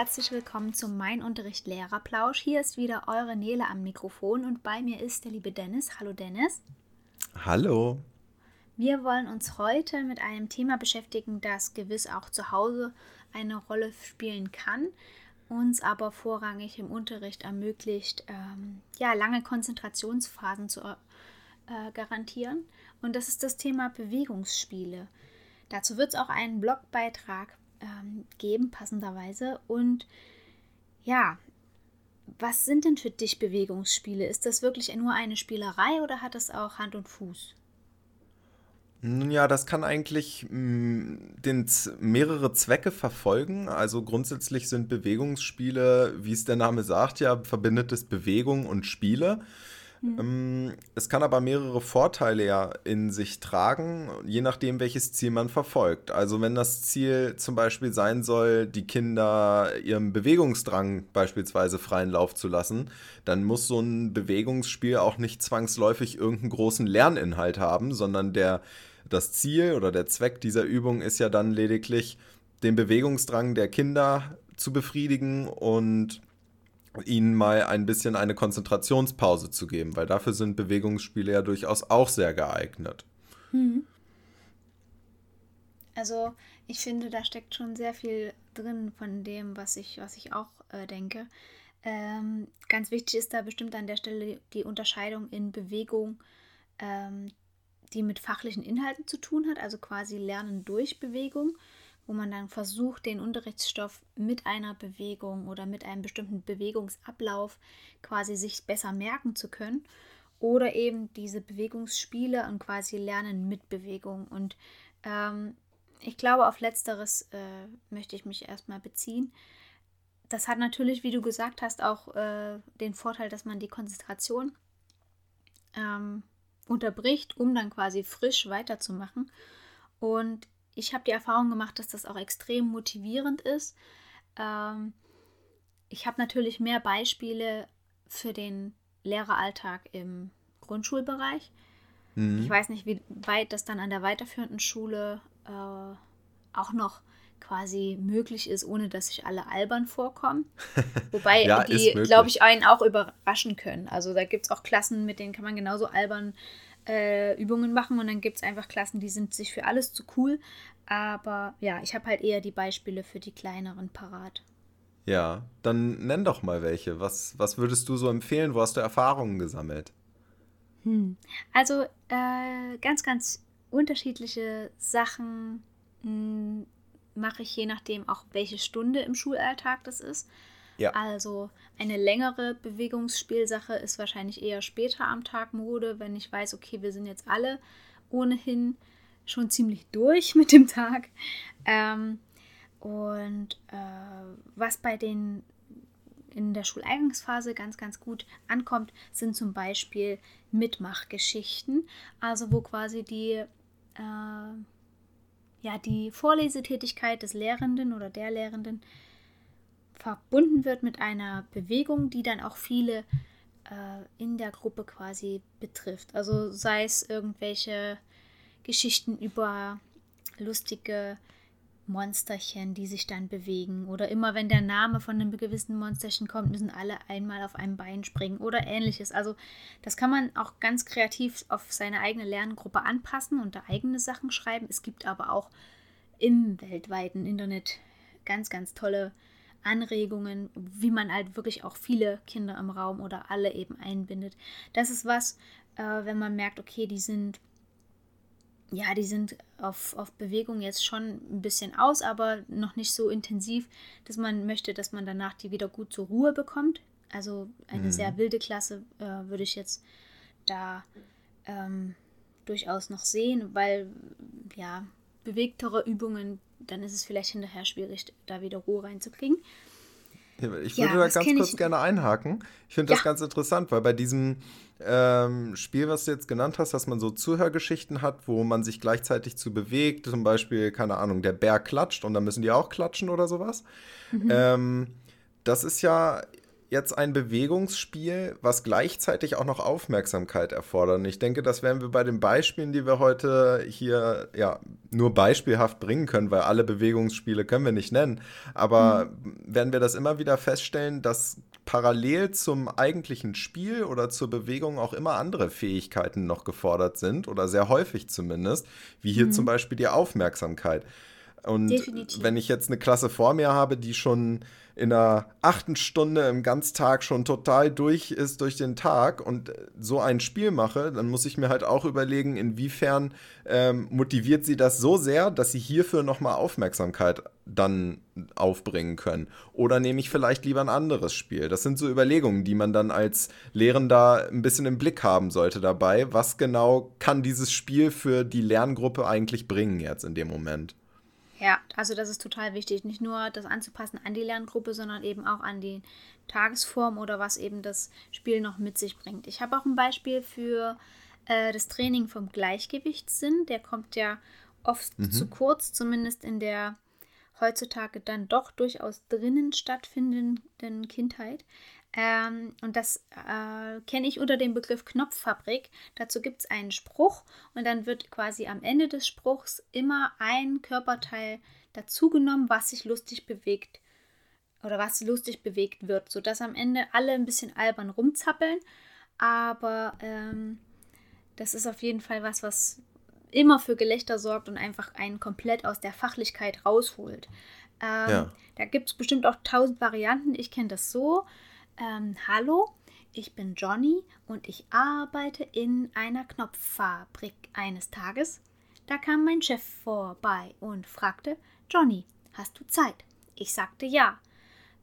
Herzlich willkommen zum Mein Unterricht Lehrerplausch. Hier ist wieder eure Nele am Mikrofon und bei mir ist der liebe Dennis. Hallo Dennis. Hallo. Wir wollen uns heute mit einem Thema beschäftigen, das gewiss auch zu Hause eine Rolle spielen kann, uns aber vorrangig im Unterricht ermöglicht, ähm, ja, lange Konzentrationsphasen zu äh, garantieren. Und das ist das Thema Bewegungsspiele. Dazu wird es auch einen Blogbeitrag ähm, geben, passenderweise. Und ja, was sind denn für dich Bewegungsspiele? Ist das wirklich nur eine Spielerei oder hat das auch Hand und Fuß? Nun ja, das kann eigentlich mm, den, mehrere Zwecke verfolgen. Also grundsätzlich sind Bewegungsspiele, wie es der Name sagt, ja, verbindet es Bewegung und Spiele. Mhm. Es kann aber mehrere Vorteile ja in sich tragen, je nachdem, welches Ziel man verfolgt. Also wenn das Ziel zum Beispiel sein soll, die Kinder ihrem Bewegungsdrang beispielsweise freien Lauf zu lassen, dann muss so ein Bewegungsspiel auch nicht zwangsläufig irgendeinen großen Lerninhalt haben, sondern der, das Ziel oder der Zweck dieser Übung ist ja dann lediglich, den Bewegungsdrang der Kinder zu befriedigen und ihnen mal ein bisschen eine Konzentrationspause zu geben, weil dafür sind Bewegungsspiele ja durchaus auch sehr geeignet. Hm. Also ich finde, da steckt schon sehr viel drin von dem, was ich, was ich auch äh, denke. Ähm, ganz wichtig ist da bestimmt an der Stelle die Unterscheidung in Bewegung, ähm, die mit fachlichen Inhalten zu tun hat, also quasi Lernen durch Bewegung wo man dann versucht, den Unterrichtsstoff mit einer Bewegung oder mit einem bestimmten Bewegungsablauf quasi sich besser merken zu können. Oder eben diese Bewegungsspiele und quasi Lernen mit Bewegung. Und ähm, ich glaube, auf letzteres äh, möchte ich mich erstmal beziehen. Das hat natürlich, wie du gesagt hast, auch äh, den Vorteil, dass man die Konzentration ähm, unterbricht, um dann quasi frisch weiterzumachen. Und ich habe die Erfahrung gemacht, dass das auch extrem motivierend ist. Ähm, ich habe natürlich mehr Beispiele für den Lehreralltag im Grundschulbereich. Mhm. Ich weiß nicht, wie weit das dann an der weiterführenden Schule äh, auch noch quasi möglich ist, ohne dass sich alle albern vorkommen. Wobei ja, die, glaube ich, einen auch überraschen können. Also da gibt es auch Klassen, mit denen kann man genauso albern äh, Übungen machen und dann gibt es einfach Klassen, die sind sich für alles zu cool. Aber ja, ich habe halt eher die Beispiele für die kleineren parat. Ja, dann nenn doch mal welche. Was, was würdest du so empfehlen? Wo hast du Erfahrungen gesammelt? Hm. Also äh, ganz, ganz unterschiedliche Sachen hm, mache ich je nachdem auch, welche Stunde im Schulalltag das ist. Ja. Also eine längere Bewegungsspielsache ist wahrscheinlich eher später am Tag Mode, wenn ich weiß, okay, wir sind jetzt alle ohnehin schon ziemlich durch mit dem Tag. Ähm, und äh, was bei den in der Schuleingangsphase ganz, ganz gut ankommt, sind zum Beispiel Mitmachgeschichten, also wo quasi die, äh, ja, die Vorlesetätigkeit des Lehrenden oder der Lehrenden verbunden wird mit einer Bewegung, die dann auch viele äh, in der Gruppe quasi betrifft. Also sei es irgendwelche Geschichten über lustige Monsterchen, die sich dann bewegen. Oder immer wenn der Name von einem gewissen Monsterchen kommt, müssen alle einmal auf einem Bein springen oder ähnliches. Also das kann man auch ganz kreativ auf seine eigene Lerngruppe anpassen und da eigene Sachen schreiben. Es gibt aber auch im weltweiten Internet ganz, ganz tolle Anregungen, wie man halt wirklich auch viele Kinder im Raum oder alle eben einbindet. Das ist was, äh, wenn man merkt, okay, die sind ja, die sind auf, auf Bewegung jetzt schon ein bisschen aus, aber noch nicht so intensiv, dass man möchte, dass man danach die wieder gut zur Ruhe bekommt. Also eine mhm. sehr wilde Klasse äh, würde ich jetzt da ähm, durchaus noch sehen, weil ja, bewegtere Übungen dann ist es vielleicht hinterher schwierig, da wieder Ruhe reinzukriegen. Ich würde ja, da ganz kurz ich... gerne einhaken. Ich finde das ja. ganz interessant, weil bei diesem ähm, Spiel, was du jetzt genannt hast, dass man so Zuhörgeschichten hat, wo man sich gleichzeitig zu bewegt, zum Beispiel, keine Ahnung, der Bär klatscht und dann müssen die auch klatschen oder sowas. Mhm. Ähm, das ist ja jetzt ein Bewegungsspiel, was gleichzeitig auch noch Aufmerksamkeit erfordert. Und ich denke, das werden wir bei den Beispielen, die wir heute hier ja nur beispielhaft bringen können, weil alle Bewegungsspiele können wir nicht nennen. Aber mhm. werden wir das immer wieder feststellen, dass parallel zum eigentlichen Spiel oder zur Bewegung auch immer andere Fähigkeiten noch gefordert sind oder sehr häufig zumindest, wie hier mhm. zum Beispiel die Aufmerksamkeit. Und Definitiv. wenn ich jetzt eine Klasse vor mir habe, die schon in der achten Stunde im Ganztag schon total durch ist durch den Tag und so ein Spiel mache, dann muss ich mir halt auch überlegen, inwiefern ähm, motiviert sie das so sehr, dass sie hierfür nochmal Aufmerksamkeit dann aufbringen können. Oder nehme ich vielleicht lieber ein anderes Spiel? Das sind so Überlegungen, die man dann als Lehrender ein bisschen im Blick haben sollte dabei. Was genau kann dieses Spiel für die Lerngruppe eigentlich bringen jetzt in dem Moment? Ja, also das ist total wichtig, nicht nur das anzupassen an die Lerngruppe, sondern eben auch an die Tagesform oder was eben das Spiel noch mit sich bringt. Ich habe auch ein Beispiel für äh, das Training vom Gleichgewichtssinn. Der kommt ja oft mhm. zu kurz, zumindest in der heutzutage dann doch durchaus drinnen stattfindenden Kindheit. Ähm, und das äh, kenne ich unter dem Begriff Knopffabrik. Dazu gibt es einen Spruch und dann wird quasi am Ende des Spruchs immer ein Körperteil dazugenommen, was sich lustig bewegt oder was lustig bewegt wird, sodass am Ende alle ein bisschen albern rumzappeln. Aber ähm, das ist auf jeden Fall was, was immer für Gelächter sorgt und einfach einen komplett aus der Fachlichkeit rausholt. Ähm, ja. Da gibt es bestimmt auch tausend Varianten. Ich kenne das so ähm, hallo, ich bin Johnny und ich arbeite in einer Knopffabrik eines Tages. Da kam mein Chef vorbei und fragte, Johnny, hast du Zeit? Ich sagte ja.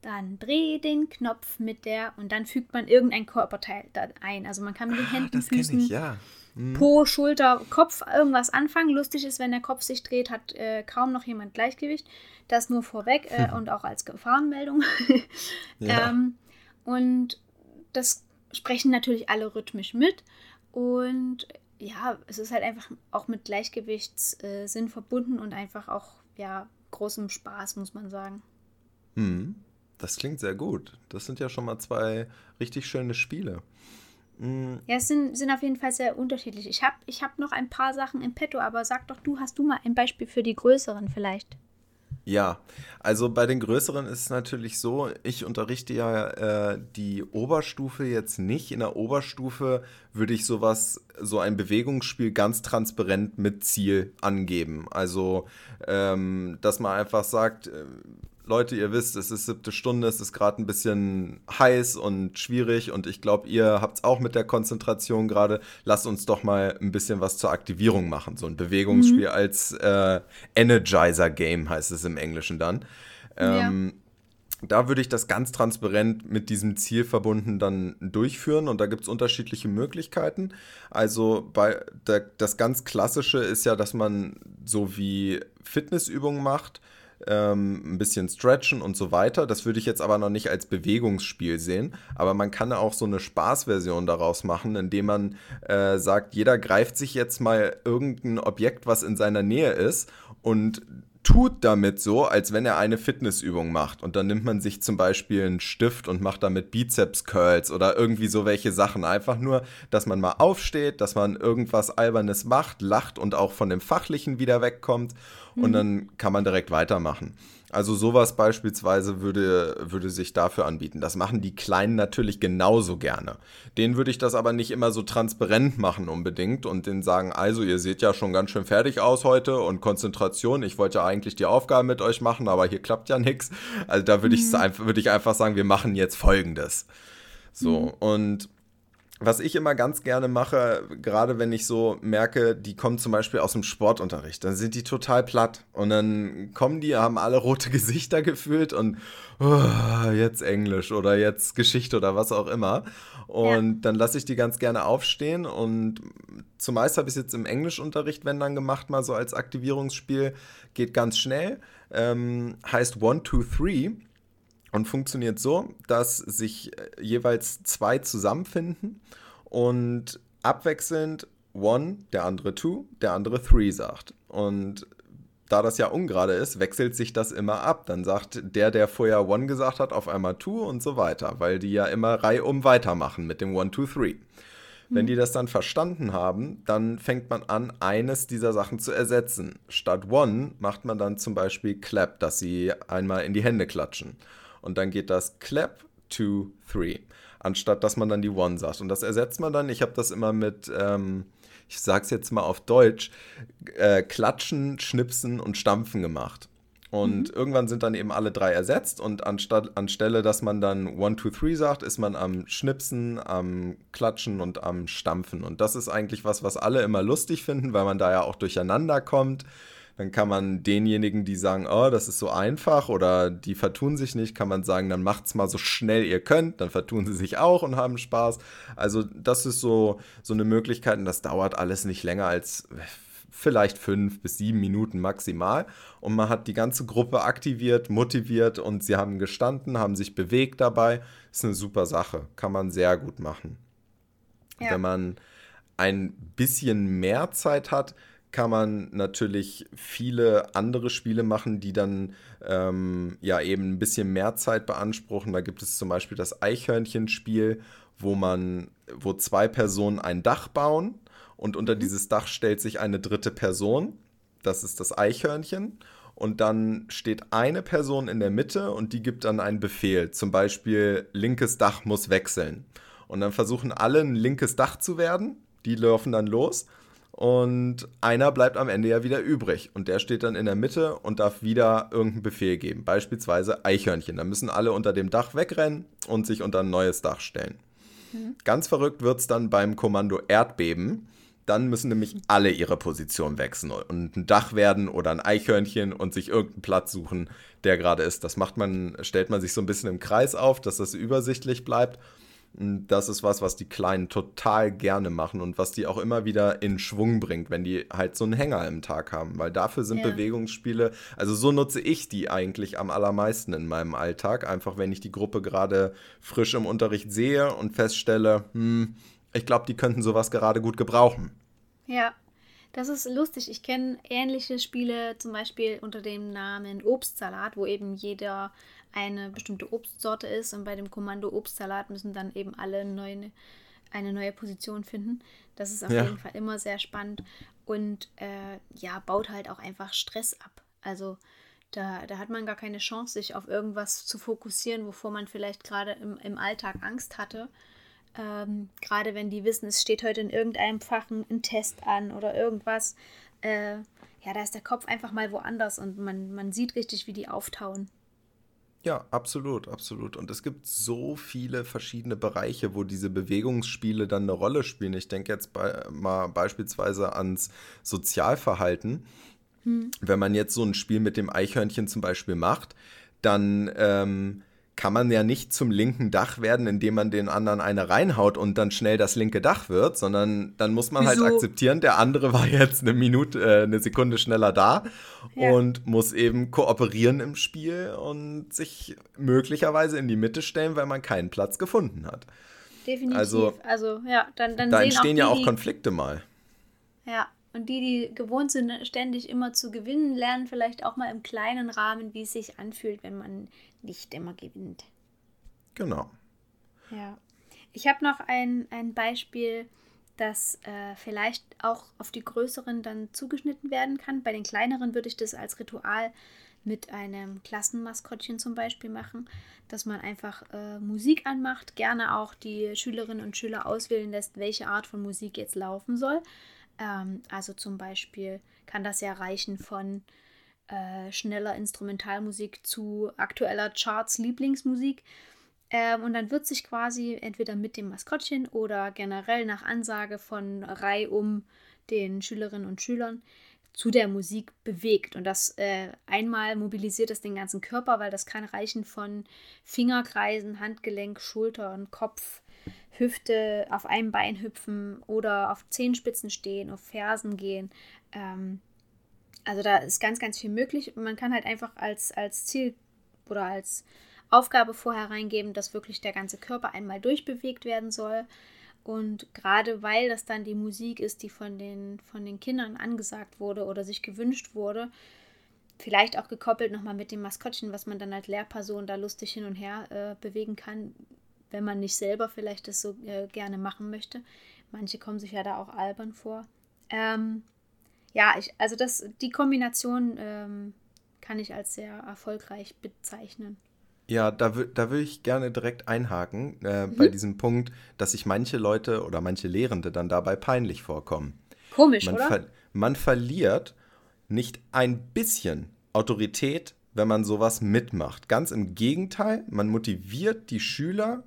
Dann dreh den Knopf mit der und dann fügt man irgendein Körperteil ein. Also man kann mit den ah, Händen, Füßen, ich, ja. hm. Po, Schulter, Kopf irgendwas anfangen. Lustig ist, wenn der Kopf sich dreht, hat äh, kaum noch jemand Gleichgewicht. Das nur vorweg äh, und auch als Gefahrenmeldung. ja. ähm, und das sprechen natürlich alle rhythmisch mit. Und ja, es ist halt einfach auch mit Gleichgewichtssinn äh, verbunden und einfach auch, ja, großem Spaß, muss man sagen. Hm, das klingt sehr gut. Das sind ja schon mal zwei richtig schöne Spiele. Hm. Ja, es sind, sind auf jeden Fall sehr unterschiedlich. Ich habe ich hab noch ein paar Sachen im Petto, aber sag doch du, hast du mal ein Beispiel für die größeren vielleicht? Ja, also bei den größeren ist es natürlich so, ich unterrichte ja äh, die Oberstufe jetzt nicht. In der Oberstufe würde ich sowas, so ein Bewegungsspiel ganz transparent mit Ziel angeben. Also, ähm, dass man einfach sagt, äh, Leute, ihr wisst, es ist siebte Stunde, es ist gerade ein bisschen heiß und schwierig und ich glaube, ihr habt es auch mit der Konzentration gerade. Lasst uns doch mal ein bisschen was zur Aktivierung machen. So ein Bewegungsspiel mhm. als äh, Energizer-Game heißt es im Englischen dann. Ähm, ja. Da würde ich das ganz transparent mit diesem Ziel verbunden dann durchführen und da gibt es unterschiedliche Möglichkeiten. Also bei der, das ganz Klassische ist ja, dass man so wie Fitnessübungen macht ähm, ein bisschen stretchen und so weiter. Das würde ich jetzt aber noch nicht als Bewegungsspiel sehen. Aber man kann auch so eine Spaßversion daraus machen, indem man äh, sagt, jeder greift sich jetzt mal irgendein Objekt, was in seiner Nähe ist und tut damit so, als wenn er eine Fitnessübung macht. Und dann nimmt man sich zum Beispiel einen Stift und macht damit Bizeps-Curls oder irgendwie so welche Sachen. Einfach nur, dass man mal aufsteht, dass man irgendwas Albernes macht, lacht und auch von dem Fachlichen wieder wegkommt. Mhm. Und dann kann man direkt weitermachen. Also sowas beispielsweise würde, würde sich dafür anbieten. Das machen die Kleinen natürlich genauso gerne. Denen würde ich das aber nicht immer so transparent machen unbedingt und denen sagen, also ihr seht ja schon ganz schön fertig aus heute und Konzentration, ich wollte ja eigentlich die Aufgabe mit euch machen, aber hier klappt ja nichts. Also da würde mhm. ich, würd ich einfach sagen, wir machen jetzt Folgendes. So, mhm. und was ich immer ganz gerne mache, gerade wenn ich so merke, die kommen zum Beispiel aus dem Sportunterricht, dann sind die total platt und dann kommen die, haben alle rote Gesichter gefühlt und oh, jetzt Englisch oder jetzt Geschichte oder was auch immer. Und ja. dann lasse ich die ganz gerne aufstehen und zumeist habe ich es jetzt im Englischunterricht, wenn dann gemacht, mal so als Aktivierungsspiel, geht ganz schnell, ähm, heißt One, Two, Three und funktioniert so, dass sich äh, jeweils zwei zusammenfinden und abwechselnd One, der andere Two, der andere Three sagt. Und da das ja ungerade ist, wechselt sich das immer ab. Dann sagt der, der vorher One gesagt hat, auf einmal Two und so weiter, weil die ja immer reihum weitermachen mit dem One, Two, Three. Wenn die das dann verstanden haben, dann fängt man an, eines dieser Sachen zu ersetzen. Statt One macht man dann zum Beispiel Clap, dass sie einmal in die Hände klatschen. Und dann geht das Clap, Two, Three. Anstatt dass man dann die One sagt. Und das ersetzt man dann. Ich habe das immer mit. Ähm, ich sag's jetzt mal auf Deutsch, äh, Klatschen, Schnipsen und Stampfen gemacht. Und mhm. irgendwann sind dann eben alle drei ersetzt und anstatt, anstelle, dass man dann One, Two, Three sagt, ist man am Schnipsen, am Klatschen und am Stampfen. Und das ist eigentlich was, was alle immer lustig finden, weil man da ja auch durcheinander kommt. Dann kann man denjenigen, die sagen, oh, das ist so einfach oder die vertun sich nicht, kann man sagen, dann macht's mal so schnell ihr könnt, dann vertun sie sich auch und haben Spaß. Also das ist so, so eine Möglichkeit und das dauert alles nicht länger als vielleicht fünf bis sieben Minuten maximal. Und man hat die ganze Gruppe aktiviert, motiviert und sie haben gestanden, haben sich bewegt dabei. Ist eine super Sache, kann man sehr gut machen. Ja. Wenn man ein bisschen mehr Zeit hat, kann man natürlich viele andere Spiele machen, die dann ähm, ja eben ein bisschen mehr Zeit beanspruchen. Da gibt es zum Beispiel das Eichhörnchenspiel, wo man, wo zwei Personen ein Dach bauen und unter mhm. dieses Dach stellt sich eine dritte Person. Das ist das Eichhörnchen. Und dann steht eine Person in der Mitte und die gibt dann einen Befehl. Zum Beispiel, linkes Dach muss wechseln. Und dann versuchen alle ein linkes Dach zu werden. Die laufen dann los und einer bleibt am Ende ja wieder übrig. Und der steht dann in der Mitte und darf wieder irgendeinen Befehl geben. Beispielsweise Eichhörnchen. Da müssen alle unter dem Dach wegrennen und sich unter ein neues Dach stellen. Mhm. Ganz verrückt wird es dann beim Kommando Erdbeben. Dann müssen nämlich alle ihre Position wechseln und ein Dach werden oder ein Eichhörnchen und sich irgendeinen Platz suchen, der gerade ist. Das macht man, stellt man sich so ein bisschen im Kreis auf, dass das übersichtlich bleibt. Das ist was, was die Kleinen total gerne machen und was die auch immer wieder in Schwung bringt, wenn die halt so einen Hänger im Tag haben. Weil dafür sind ja. Bewegungsspiele, also so nutze ich die eigentlich am allermeisten in meinem Alltag. Einfach wenn ich die Gruppe gerade frisch im Unterricht sehe und feststelle, hm, ich glaube, die könnten sowas gerade gut gebrauchen. Ja, das ist lustig. Ich kenne ähnliche Spiele, zum Beispiel unter dem Namen Obstsalat, wo eben jeder eine bestimmte Obstsorte ist und bei dem Kommando Obstsalat müssen dann eben alle neue, eine neue Position finden. Das ist auf ja. jeden Fall immer sehr spannend und äh, ja, baut halt auch einfach Stress ab. Also da, da hat man gar keine Chance, sich auf irgendwas zu fokussieren, wovor man vielleicht gerade im, im Alltag Angst hatte. Ähm, gerade wenn die wissen, es steht heute in irgendeinem Fach ein, ein Test an oder irgendwas. Äh, ja, da ist der Kopf einfach mal woanders und man, man sieht richtig, wie die auftauen. Ja, absolut, absolut. Und es gibt so viele verschiedene Bereiche, wo diese Bewegungsspiele dann eine Rolle spielen. Ich denke jetzt bei, mal beispielsweise ans Sozialverhalten. Hm. Wenn man jetzt so ein Spiel mit dem Eichhörnchen zum Beispiel macht, dann ähm, kann man ja nicht zum linken Dach werden, indem man den anderen eine reinhaut und dann schnell das linke Dach wird, sondern dann muss man halt Wieso? halt akzeptieren, der andere war jetzt eine Minute, äh, eine Sekunde schneller da ja. und muss eben kooperieren im Spiel und sich möglicherweise in die Mitte stellen, weil man keinen Platz gefunden hat. Definitiv. Also, also ja, dann, dann da entstehen auch die, ja auch Konflikte mal. Ja, und die, die gewohnt sind, ständig immer zu gewinnen, lernen vielleicht auch mal im kleinen Rahmen, wie es sich anfühlt, wenn man nicht immer gewinnt. Genau. Ja. Ich habe noch ein, ein Beispiel, das äh, vielleicht auch auf die größeren dann zugeschnitten werden kann. Bei den kleineren würde ich das als Ritual mit einem Klassenmaskottchen zum Beispiel machen, dass man einfach äh, Musik anmacht, gerne auch die Schülerinnen und Schüler auswählen lässt, welche Art von Musik jetzt laufen soll. Ähm, also zum Beispiel kann das ja reichen von äh, schneller Instrumentalmusik zu aktueller Charts Lieblingsmusik. Ähm, und dann wird sich quasi entweder mit dem Maskottchen oder generell nach Ansage von Reihe um den Schülerinnen und Schülern zu der Musik bewegt. Und das äh, einmal mobilisiert es den ganzen Körper, weil das kann reichen von Fingerkreisen, Handgelenk, Schultern, Kopf, Hüfte, auf einem Bein hüpfen oder auf Zehenspitzen stehen, auf Fersen gehen. Ähm, also da ist ganz, ganz viel möglich. man kann halt einfach als, als Ziel oder als Aufgabe vorher reingeben, dass wirklich der ganze Körper einmal durchbewegt werden soll. Und gerade weil das dann die Musik ist, die von den, von den Kindern angesagt wurde oder sich gewünscht wurde, vielleicht auch gekoppelt nochmal mit dem Maskottchen, was man dann als Lehrperson da lustig hin und her äh, bewegen kann, wenn man nicht selber vielleicht das so äh, gerne machen möchte. Manche kommen sich ja da auch albern vor. Ähm, ja, ich, also das, die Kombination ähm, kann ich als sehr erfolgreich bezeichnen. Ja, da, da würde ich gerne direkt einhaken äh, mhm. bei diesem Punkt, dass sich manche Leute oder manche Lehrende dann dabei peinlich vorkommen. Komisch, man oder? Ver man verliert nicht ein bisschen Autorität, wenn man sowas mitmacht. Ganz im Gegenteil, man motiviert die Schüler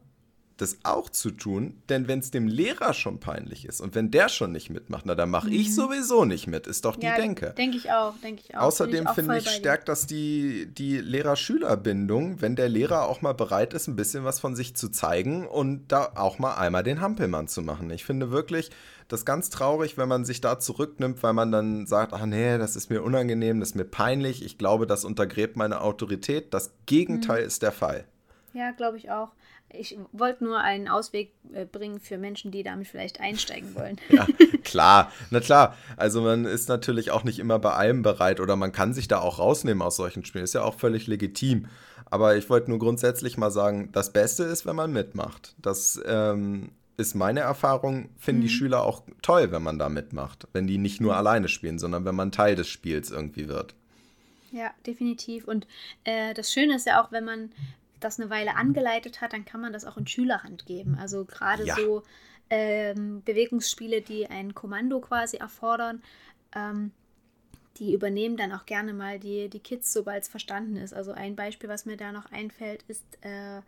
das auch zu tun, denn wenn es dem Lehrer schon peinlich ist und wenn der schon nicht mitmacht, na dann mache mhm. ich sowieso nicht mit, ist doch die ja, Denke. Denke ich auch, denke ich auch. Außerdem finde ich, find ich stärkt das die, die Lehrer-Schüler-Bindung, wenn der Lehrer auch mal bereit ist, ein bisschen was von sich zu zeigen und da auch mal einmal den Hampelmann zu machen. Ich finde wirklich, das ganz traurig, wenn man sich da zurücknimmt, weil man dann sagt, ach nee, das ist mir unangenehm, das ist mir peinlich, ich glaube, das untergräbt meine Autorität. Das Gegenteil mhm. ist der Fall. Ja, glaube ich auch. Ich wollte nur einen Ausweg äh, bringen für Menschen, die damit vielleicht einsteigen wollen. ja, klar, na klar. Also man ist natürlich auch nicht immer bei allem bereit oder man kann sich da auch rausnehmen aus solchen Spielen. Ist ja auch völlig legitim. Aber ich wollte nur grundsätzlich mal sagen, das Beste ist, wenn man mitmacht. Das ähm, ist meine Erfahrung, finden mhm. die Schüler auch toll, wenn man da mitmacht. Wenn die nicht nur alleine spielen, sondern wenn man Teil des Spiels irgendwie wird. Ja, definitiv. Und äh, das Schöne ist ja auch, wenn man das eine Weile angeleitet hat, dann kann man das auch in Schülerhand geben. Also gerade ja. so ähm, Bewegungsspiele, die ein Kommando quasi erfordern, ähm, die übernehmen dann auch gerne mal die, die Kids, sobald es verstanden ist. Also ein Beispiel, was mir da noch einfällt, ist äh,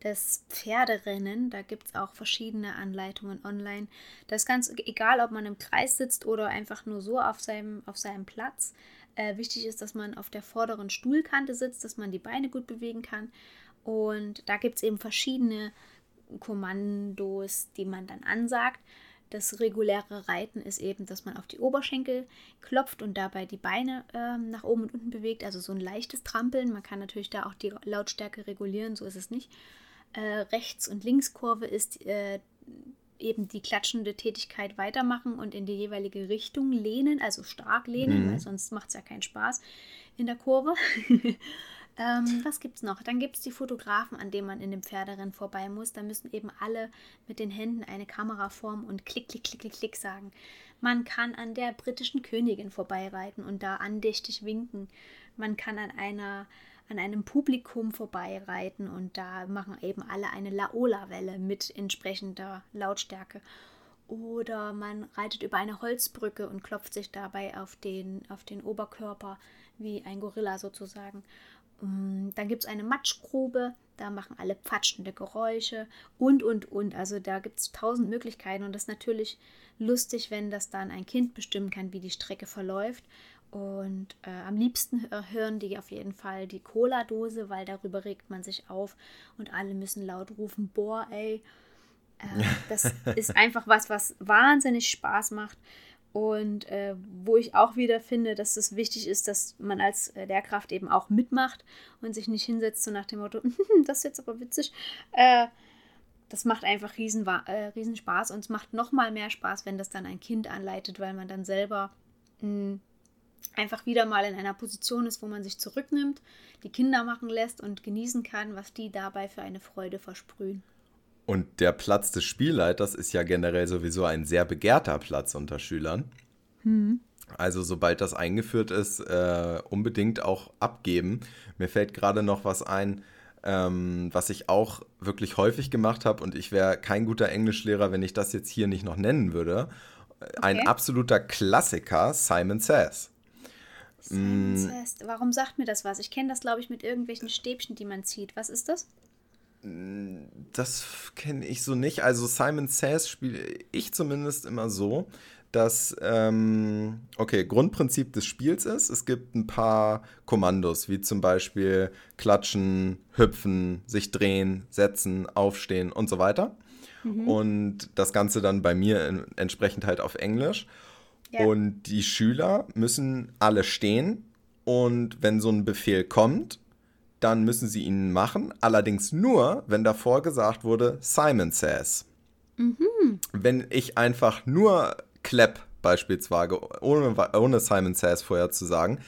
das Pferderennen. Da gibt es auch verschiedene Anleitungen online. Das ist ganz egal, ob man im Kreis sitzt oder einfach nur so auf seinem, auf seinem Platz. Äh, wichtig ist, dass man auf der vorderen Stuhlkante sitzt, dass man die Beine gut bewegen kann. Und da gibt es eben verschiedene Kommandos, die man dann ansagt. Das reguläre Reiten ist eben, dass man auf die Oberschenkel klopft und dabei die Beine äh, nach oben und unten bewegt. Also so ein leichtes Trampeln. Man kann natürlich da auch die Lautstärke regulieren, so ist es nicht. Äh, Rechts- und Linkskurve ist äh, eben die klatschende Tätigkeit weitermachen und in die jeweilige Richtung lehnen, also stark lehnen, mhm. weil sonst macht es ja keinen Spaß in der Kurve. ähm, was gibt es noch? Dann gibt es die Fotografen, an denen man in dem Pferderennen vorbei muss. Da müssen eben alle mit den Händen eine Kamera formen und klick, klick, klick, klick, klick sagen. Man kann an der britischen Königin vorbeireiten und da andächtig winken. Man kann an einer an einem Publikum vorbeireiten und da machen eben alle eine Laola-Welle mit entsprechender Lautstärke. Oder man reitet über eine Holzbrücke und klopft sich dabei auf den, auf den Oberkörper wie ein Gorilla sozusagen. Mm, dann gibt es eine Matschgrube, da machen alle pfatschende Geräusche und, und, und. Also da gibt es tausend Möglichkeiten und das ist natürlich lustig, wenn das dann ein Kind bestimmen kann, wie die Strecke verläuft. Und äh, am liebsten hören die auf jeden Fall die Cola-Dose, weil darüber regt man sich auf und alle müssen laut rufen, boah, ey. Äh, das ist einfach was, was wahnsinnig Spaß macht. Und äh, wo ich auch wieder finde, dass es wichtig ist, dass man als Lehrkraft eben auch mitmacht und sich nicht hinsetzt, so nach dem Motto, das ist jetzt aber witzig. Äh, das macht einfach riesen, äh, riesen Spaß und es macht noch mal mehr Spaß, wenn das dann ein Kind anleitet, weil man dann selber mh, hm, einfach wieder mal in einer Position ist, wo man sich zurücknimmt, die Kinder machen lässt und genießen kann, was die dabei für eine Freude versprühen. Und der Platz des Spielleiters ist ja generell sowieso ein sehr begehrter Platz unter Schülern. Mhm. Also sobald das eingeführt ist, äh, unbedingt auch abgeben. Mir fällt gerade noch was ein, ähm, was ich auch wirklich häufig gemacht habe und ich wäre kein guter Englischlehrer, wenn ich das jetzt hier nicht noch nennen würde. Okay. Ein absoluter Klassiker, Simon Says. Simon Says. Warum sagt mir das was? Ich kenne das, glaube ich, mit irgendwelchen Stäbchen, die man zieht. Was ist das? Das kenne ich so nicht. Also Simon Says spiele ich zumindest immer so, dass, ähm, okay, Grundprinzip des Spiels ist, es gibt ein paar Kommandos, wie zum Beispiel klatschen, hüpfen, sich drehen, setzen, aufstehen und so weiter. Mhm. Und das Ganze dann bei mir entsprechend halt auf Englisch. Ja. Und die Schüler müssen alle stehen und wenn so ein Befehl kommt, dann müssen sie ihn machen. Allerdings nur, wenn davor gesagt wurde, Simon says. Mhm. Wenn ich einfach nur Clap beispielsweise, ohne, ohne Simon says vorher zu sagen,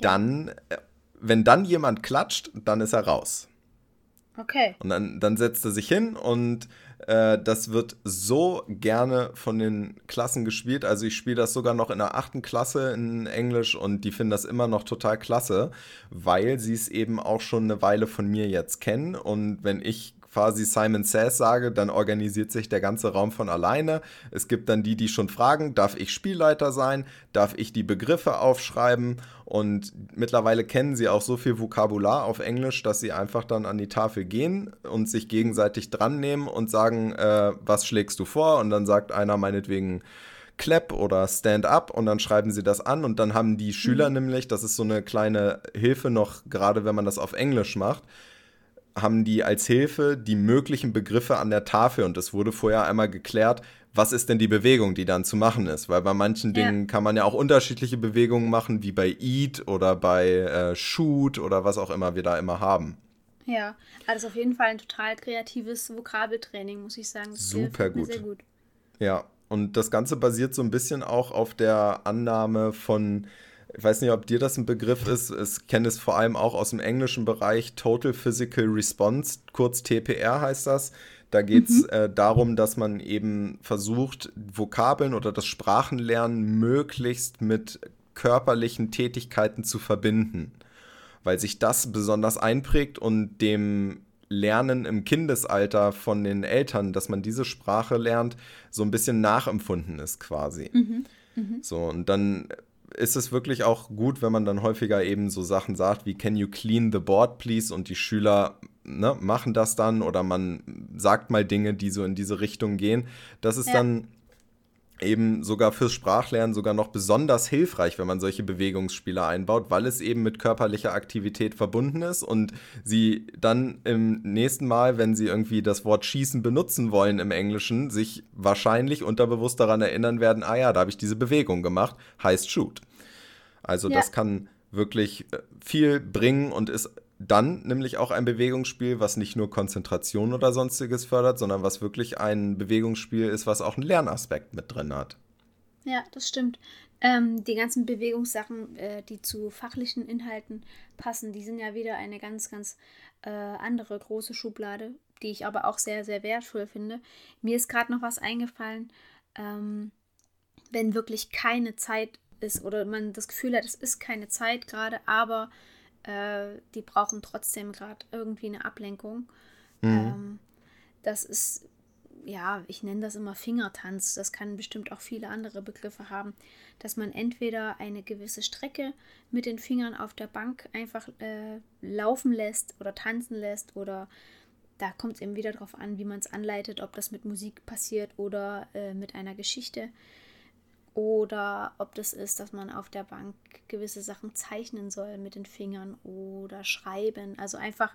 dann, äh, wenn dann jemand klatscht, dann ist er raus. Okay. Und dann, dann setzt er sich hin und äh, das wird so gerne von den Klassen gespielt. Also ich spiele das sogar noch in der achten Klasse in Englisch und die finden das immer noch total klasse, weil sie es eben auch schon eine Weile von mir jetzt kennen. Und wenn ich quasi Simon Says sage, dann organisiert sich der ganze Raum von alleine. Es gibt dann die, die schon fragen, darf ich Spielleiter sein? Darf ich die Begriffe aufschreiben? Und mittlerweile kennen sie auch so viel Vokabular auf Englisch, dass sie einfach dann an die Tafel gehen und sich gegenseitig dran nehmen und sagen, äh, was schlägst du vor? Und dann sagt einer meinetwegen, Clap oder Stand Up und dann schreiben sie das an und dann haben die Schüler mhm. nämlich, das ist so eine kleine Hilfe noch, gerade wenn man das auf Englisch macht, haben die als Hilfe die möglichen Begriffe an der Tafel und es wurde vorher einmal geklärt, was ist denn die Bewegung, die dann zu machen ist. Weil bei manchen ja. Dingen kann man ja auch unterschiedliche Bewegungen machen, wie bei Eat oder bei äh, Shoot oder was auch immer wir da immer haben. Ja, also auf jeden Fall ein total kreatives Vokabeltraining, muss ich sagen. Das Super gut. Sehr gut. Ja, und das Ganze basiert so ein bisschen auch auf der Annahme von ich weiß nicht, ob dir das ein Begriff ist. Ich kenne es vor allem auch aus dem englischen Bereich. Total Physical Response, kurz TPR heißt das. Da geht es mhm. äh, darum, dass man eben versucht, Vokabeln oder das Sprachenlernen möglichst mit körperlichen Tätigkeiten zu verbinden, weil sich das besonders einprägt und dem Lernen im Kindesalter von den Eltern, dass man diese Sprache lernt, so ein bisschen nachempfunden ist quasi. Mhm. Mhm. So, und dann ist es wirklich auch gut, wenn man dann häufiger eben so Sachen sagt wie Can you clean the board, please? Und die Schüler ne, machen das dann oder man sagt mal Dinge, die so in diese Richtung gehen. Das ist ja. dann eben sogar fürs Sprachlernen sogar noch besonders hilfreich, wenn man solche Bewegungsspiele einbaut, weil es eben mit körperlicher Aktivität verbunden ist und sie dann im nächsten Mal, wenn sie irgendwie das Wort schießen benutzen wollen im Englischen, sich wahrscheinlich unterbewusst daran erinnern werden, ah ja, da habe ich diese Bewegung gemacht, heißt shoot. Also ja. das kann wirklich äh, viel bringen und ist dann nämlich auch ein Bewegungsspiel, was nicht nur Konzentration oder sonstiges fördert, sondern was wirklich ein Bewegungsspiel ist, was auch einen Lernaspekt mit drin hat. Ja, das stimmt. Ähm, die ganzen Bewegungssachen, äh, die zu fachlichen Inhalten passen, die sind ja wieder eine ganz, ganz äh, andere große Schublade, die ich aber auch sehr, sehr wertvoll finde. Mir ist gerade noch was eingefallen, ähm, wenn wirklich keine Zeit ist oder man das Gefühl hat, es ist keine Zeit gerade, aber äh, die brauchen trotzdem gerade irgendwie eine Ablenkung. Mhm. Ähm, das ist, ja, ich nenne das immer Fingertanz. Das kann bestimmt auch viele andere Begriffe haben, dass man entweder eine gewisse Strecke mit den Fingern auf der Bank einfach äh, laufen lässt oder tanzen lässt oder da kommt es eben wieder darauf an, wie man es anleitet, ob das mit Musik passiert oder äh, mit einer Geschichte oder ob das ist, dass man auf der Bank gewisse Sachen zeichnen soll mit den Fingern oder schreiben. Also einfach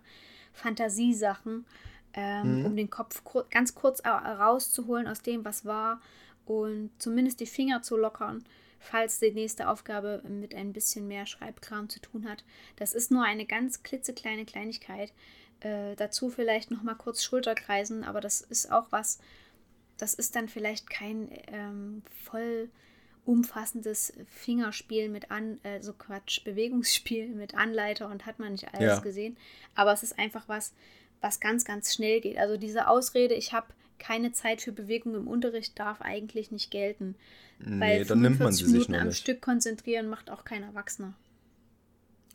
Fantasiesachen, ähm, mhm. um den Kopf kur ganz kurz rauszuholen aus dem, was war und zumindest die Finger zu lockern, falls die nächste Aufgabe mit ein bisschen mehr Schreibkram zu tun hat. Das ist nur eine ganz klitzekleine Kleinigkeit. Äh, dazu vielleicht noch mal kurz Schulterkreisen, aber das ist auch was, das ist dann vielleicht kein ähm, voll umfassendes Fingerspiel mit an, äh, so Quatsch, Bewegungsspiel mit Anleiter und hat man nicht alles ja. gesehen. Aber es ist einfach was, was ganz, ganz schnell geht. Also diese Ausrede, ich habe keine Zeit für Bewegung im Unterricht, darf eigentlich nicht gelten. Nee, weil dann nimmt man sie Minuten sich am nicht. Stück konzentrieren macht auch kein Erwachsener.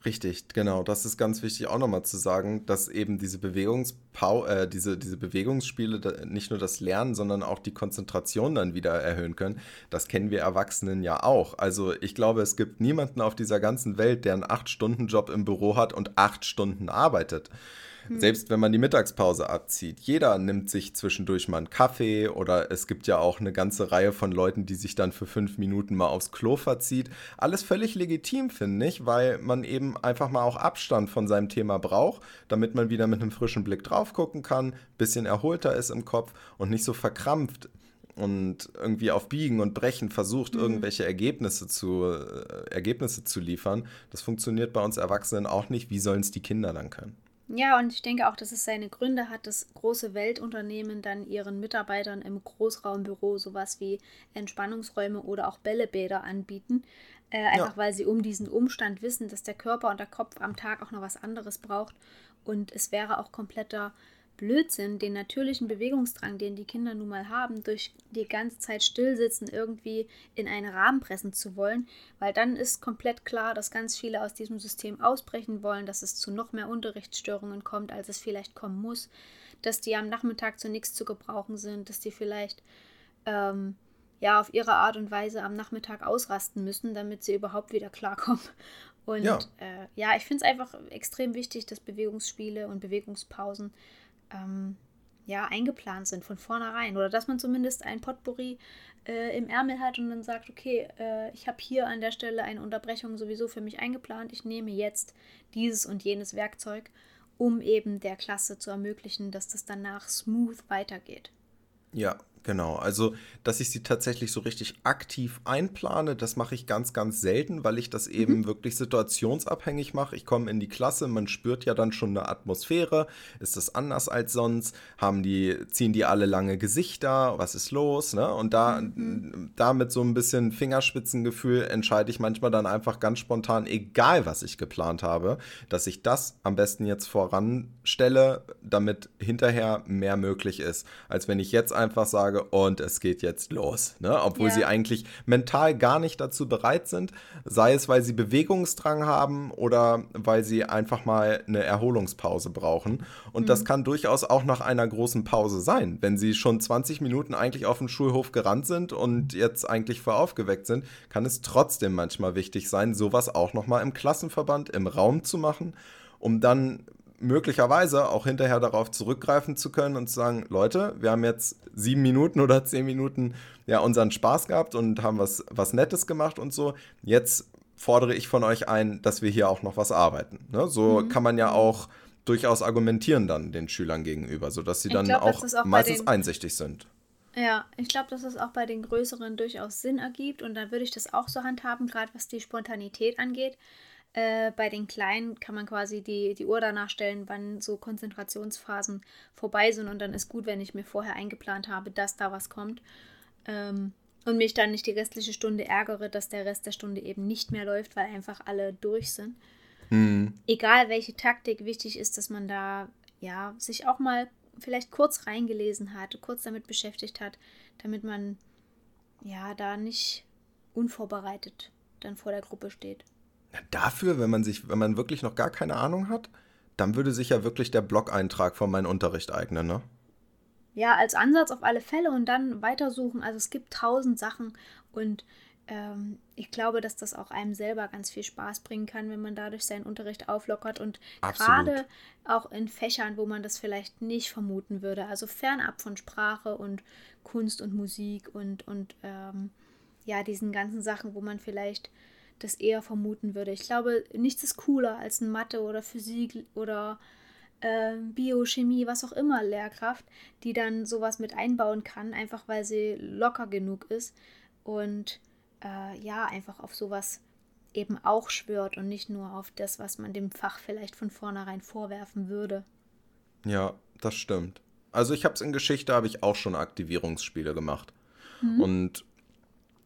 Richtig, genau. Das ist ganz wichtig auch nochmal zu sagen, dass eben diese, Bewegungspau äh, diese, diese Bewegungsspiele nicht nur das Lernen, sondern auch die Konzentration dann wieder erhöhen können. Das kennen wir Erwachsenen ja auch. Also ich glaube, es gibt niemanden auf dieser ganzen Welt, der einen 8-Stunden-Job im Büro hat und 8 Stunden arbeitet. Hm. Selbst wenn man die Mittagspause abzieht. Jeder nimmt sich zwischendurch mal einen Kaffee oder es gibt ja auch eine ganze Reihe von Leuten, die sich dann für fünf Minuten mal aufs Klo verzieht. Alles völlig legitim, finde ich, weil man eben einfach mal auch Abstand von seinem Thema braucht, damit man wieder mit einem frischen Blick drauf gucken kann, bisschen erholter ist im Kopf und nicht so verkrampft und irgendwie auf Biegen und Brechen versucht, mhm. irgendwelche Ergebnisse zu, äh, Ergebnisse zu liefern. Das funktioniert bei uns Erwachsenen auch nicht. Wie sollen es die Kinder dann können? Ja, und ich denke auch, dass es seine Gründe hat, dass große Weltunternehmen dann ihren Mitarbeitern im Großraumbüro sowas wie Entspannungsräume oder auch Bällebäder anbieten, Äh, einfach ja. weil sie um diesen Umstand wissen, dass der Körper und der Kopf am Tag auch noch was anderes braucht. Und es wäre auch kompletter Blödsinn, den natürlichen Bewegungsdrang, den die Kinder nun mal haben, durch die ganze Zeit stillsitzen, irgendwie in einen Rahmen pressen zu wollen, weil dann ist komplett klar, dass ganz viele aus diesem System ausbrechen wollen, dass es zu noch mehr Unterrichtsstörungen kommt, als es vielleicht kommen muss, dass die am Nachmittag zu nichts zu gebrauchen sind, dass die vielleicht ähm, ja auf ihre Art und Weise am Nachmittag ausrasten müssen, damit sie überhaupt wieder klarkommen. Und ja, äh, ja ich finde es einfach extrem wichtig, dass Bewegungsspiele und Bewegungspausen ähm, ja, eingeplant sind von vornherein. Oder dass man zumindest ein Potpourri äh, im Ärmel hat und dann sagt, okay, äh, ich habe hier an der Stelle eine Unterbrechung sowieso für mich eingeplant. Ich nehme jetzt dieses und jenes Werkzeug, um eben der Klasse zu ermöglichen, dass das danach smooth weitergeht. Ja, Genau, also dass ich sie tatsächlich so richtig aktiv einplane, das mache ich ganz, ganz selten, weil ich das eben mhm. wirklich situationsabhängig mache. Ich komme in die Klasse, man spürt ja dann schon eine Atmosphäre. Ist das anders als sonst? Haben die, ziehen die alle lange Gesichter? Was ist los? Ne? Und da, mhm. da mit so ein bisschen Fingerspitzengefühl entscheide ich manchmal dann einfach ganz spontan, egal was ich geplant habe, dass ich das am besten jetzt voranstelle, damit hinterher mehr möglich ist, als wenn ich jetzt einfach sage, sage, und es geht jetzt los. Ne? Obwohl ja. sie eigentlich mental gar nicht dazu bereit sind, sei es, weil sie Bewegungsdrang haben oder weil sie einfach mal eine Erholungspause brauchen. Und mhm. das kann durchaus auch nach einer großen Pause sein. Wenn sie schon 20 Minuten eigentlich auf dem Schulhof gerannt sind und jetzt eigentlich voll aufgeweckt sind, kann es trotzdem manchmal wichtig sein, sowas auch nochmal im Klassenverband, im Raum zu machen um dann möglicherweise auch hinterher darauf zurückgreifen zu können und zu sagen, Leute, wir haben jetzt sieben Minuten oder zehn Minuten ja unseren Spaß gehabt und haben was, was Nettes gemacht und so. Jetzt fordere ich von euch ein, dass wir hier auch noch was arbeiten. Ne? So mhm. kann man ja auch durchaus argumentieren dann den Schülern gegenüber, sodass sie ich dann glaub, auch, auch meistens den, einsichtig sind. Ja, ich glaube, dass es auch bei den größeren durchaus Sinn ergibt und dann würde ich das auch so handhaben, gerade was die Spontanität angeht. Äh, bei den Kleinen kann man quasi die, die Uhr danach stellen, wann so Konzentrationsphasen vorbei sind. Und dann ist gut, wenn ich mir vorher eingeplant habe, dass da was kommt. Ähm, und mich dann nicht die restliche Stunde ärgere, dass der Rest der Stunde eben nicht mehr läuft, weil einfach alle durch sind. Mhm. Egal welche Taktik, wichtig ist, dass man da ja sich auch mal vielleicht kurz reingelesen hat, kurz damit beschäftigt hat, damit man ja da nicht unvorbereitet dann vor der Gruppe steht. Dafür, wenn man sich, wenn man wirklich noch gar keine Ahnung hat, dann würde sich ja wirklich der Blog-Eintrag von meinem Unterricht eignen, ne? Ja, als Ansatz auf alle Fälle und dann weitersuchen. Also es gibt tausend Sachen und ähm, ich glaube, dass das auch einem selber ganz viel Spaß bringen kann, wenn man dadurch seinen Unterricht auflockert und gerade auch in Fächern, wo man das vielleicht nicht vermuten würde, also fernab von Sprache und Kunst und Musik und, und ähm, ja, diesen ganzen Sachen, wo man vielleicht das eher vermuten würde. Ich glaube, nichts ist cooler als ein Mathe oder Physik oder äh, Biochemie, was auch immer Lehrkraft, die dann sowas mit einbauen kann, einfach weil sie locker genug ist und äh, ja, einfach auf sowas eben auch schwört und nicht nur auf das, was man dem Fach vielleicht von vornherein vorwerfen würde. Ja, das stimmt. Also ich habe es in Geschichte, habe ich auch schon Aktivierungsspiele gemacht. Mhm. Und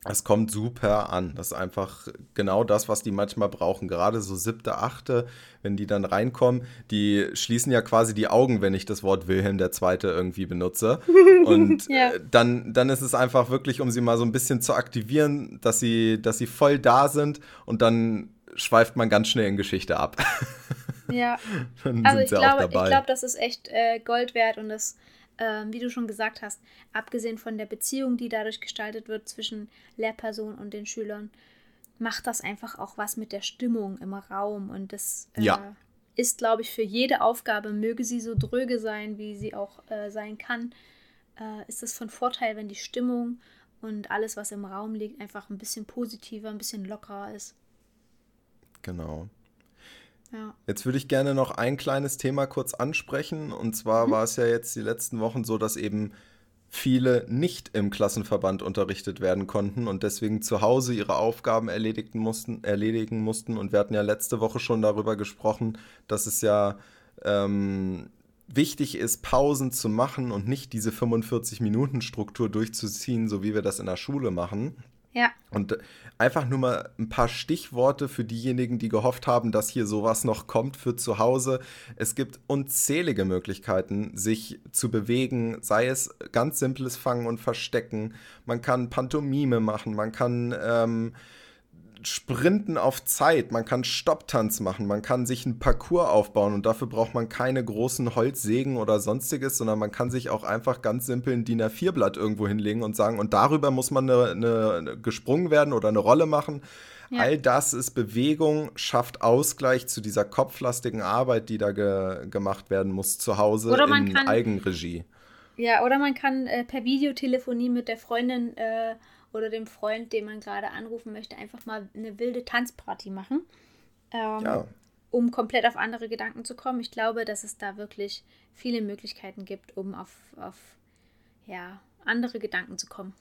es kommt super an. Das ist einfach genau das, was die manchmal brauchen. Gerade so siebte, achte, wenn die dann reinkommen, die schließen ja quasi die Augen, wenn ich das Wort Wilhelm der Zweite irgendwie benutze. Und ja. Äh, dann, dann ist es einfach wirklich, um sie mal so ein bisschen zu aktivieren, dass sie, dass sie voll da sind und dann schweift man ganz schnell in Geschichte ab. Ja. also ich glaube, ich glaube, das ist echt äh, Gold wert und das äh, wie du schon gesagt hast, abgesehen von der Beziehung, die dadurch gestaltet wird zwischen Lehrperson und den Schülern, macht das einfach auch was mit der Stimmung im Raum. Und das äh, ja. ist, glaube ich, für jede Aufgabe, möge sie so dröge sein, wie sie auch äh, sein kann, äh, ist es von Vorteil, wenn die Stimmung und alles, was im Raum liegt, einfach ein bisschen positiver, ein bisschen lockerer ist. Genau. Ja. Jetzt würde ich gerne noch ein kleines Thema kurz ansprechen. Und zwar mhm. war es ja jetzt die letzten Wochen so, dass eben viele nicht im Klassenverband unterrichtet werden konnten und deswegen zu Hause ihre Aufgaben erledigen mussten, erledigen mussten. Und wir hatten ja letzte Woche schon darüber gesprochen, dass es ja ähm, wichtig ist, Pausen zu machen und nicht diese 45-Minuten-Struktur durchzuziehen, so wie wir das in der Schule machen. Ja. Und einfach nur mal ein paar Stichworte für diejenigen, die gehofft haben, dass hier sowas noch kommt für zu Hause. Es gibt unzählige Möglichkeiten, sich zu bewegen, sei es ganz simples Fangen und Verstecken. Man kann Pantomime machen, man kann ähm, Sprinten auf Zeit, man kann Stopptanz machen, man kann sich einen Parcours aufbauen und dafür braucht man keine großen Holzsägen oder sonstiges, sondern man kann sich auch einfach ganz simpel ein DIN A4-Blatt irgendwo hinlegen und sagen, und darüber muss man eine, eine gesprungen werden oder eine Rolle machen. Ja. All das ist Bewegung, schafft Ausgleich zu dieser kopflastigen Arbeit, die da ge gemacht werden muss zu Hause in Eigenregie. Ja, oder man kann äh, per Videotelefonie mit der Freundin äh, oder dem Freund, den man gerade anrufen möchte, einfach mal eine wilde Tanzparty machen. Ähm, ja. Um komplett auf andere Gedanken zu kommen. Ich glaube, dass es da wirklich viele Möglichkeiten gibt, um auf, auf ja, andere Gedanken zu kommen.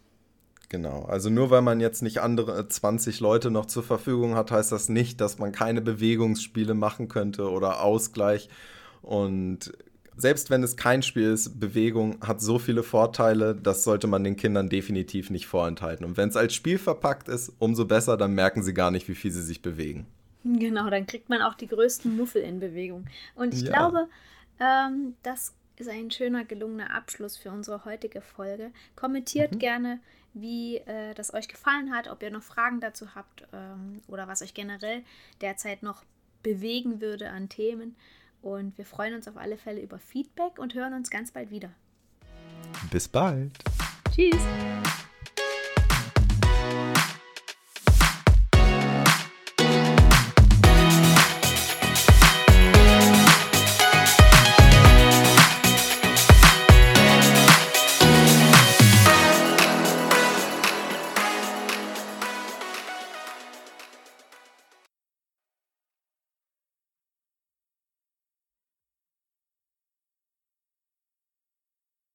Genau, also nur weil man jetzt nicht andere 20 Leute noch zur Verfügung hat, heißt das nicht, dass man keine Bewegungsspiele machen könnte oder Ausgleich. Und selbst wenn es kein Spiel ist, Bewegung hat so viele Vorteile, das sollte man den Kindern definitiv nicht vorenthalten. Und wenn es als Spiel verpackt ist, umso besser, dann merken sie gar nicht, wie viel sie sich bewegen. Genau, dann kriegt man auch die größten Muffel in Bewegung. Und ich ja. glaube, ähm, das ist ein schöner, gelungener Abschluss für unsere heutige Folge. Kommentiert mhm. gerne, wie äh, das euch gefallen hat, ob ihr noch Fragen dazu habt ähm, oder was euch generell derzeit noch bewegen würde an Themen. Und wir freuen uns auf alle Fälle über Feedback und hören uns ganz bald wieder. Bis bald. Tschüss.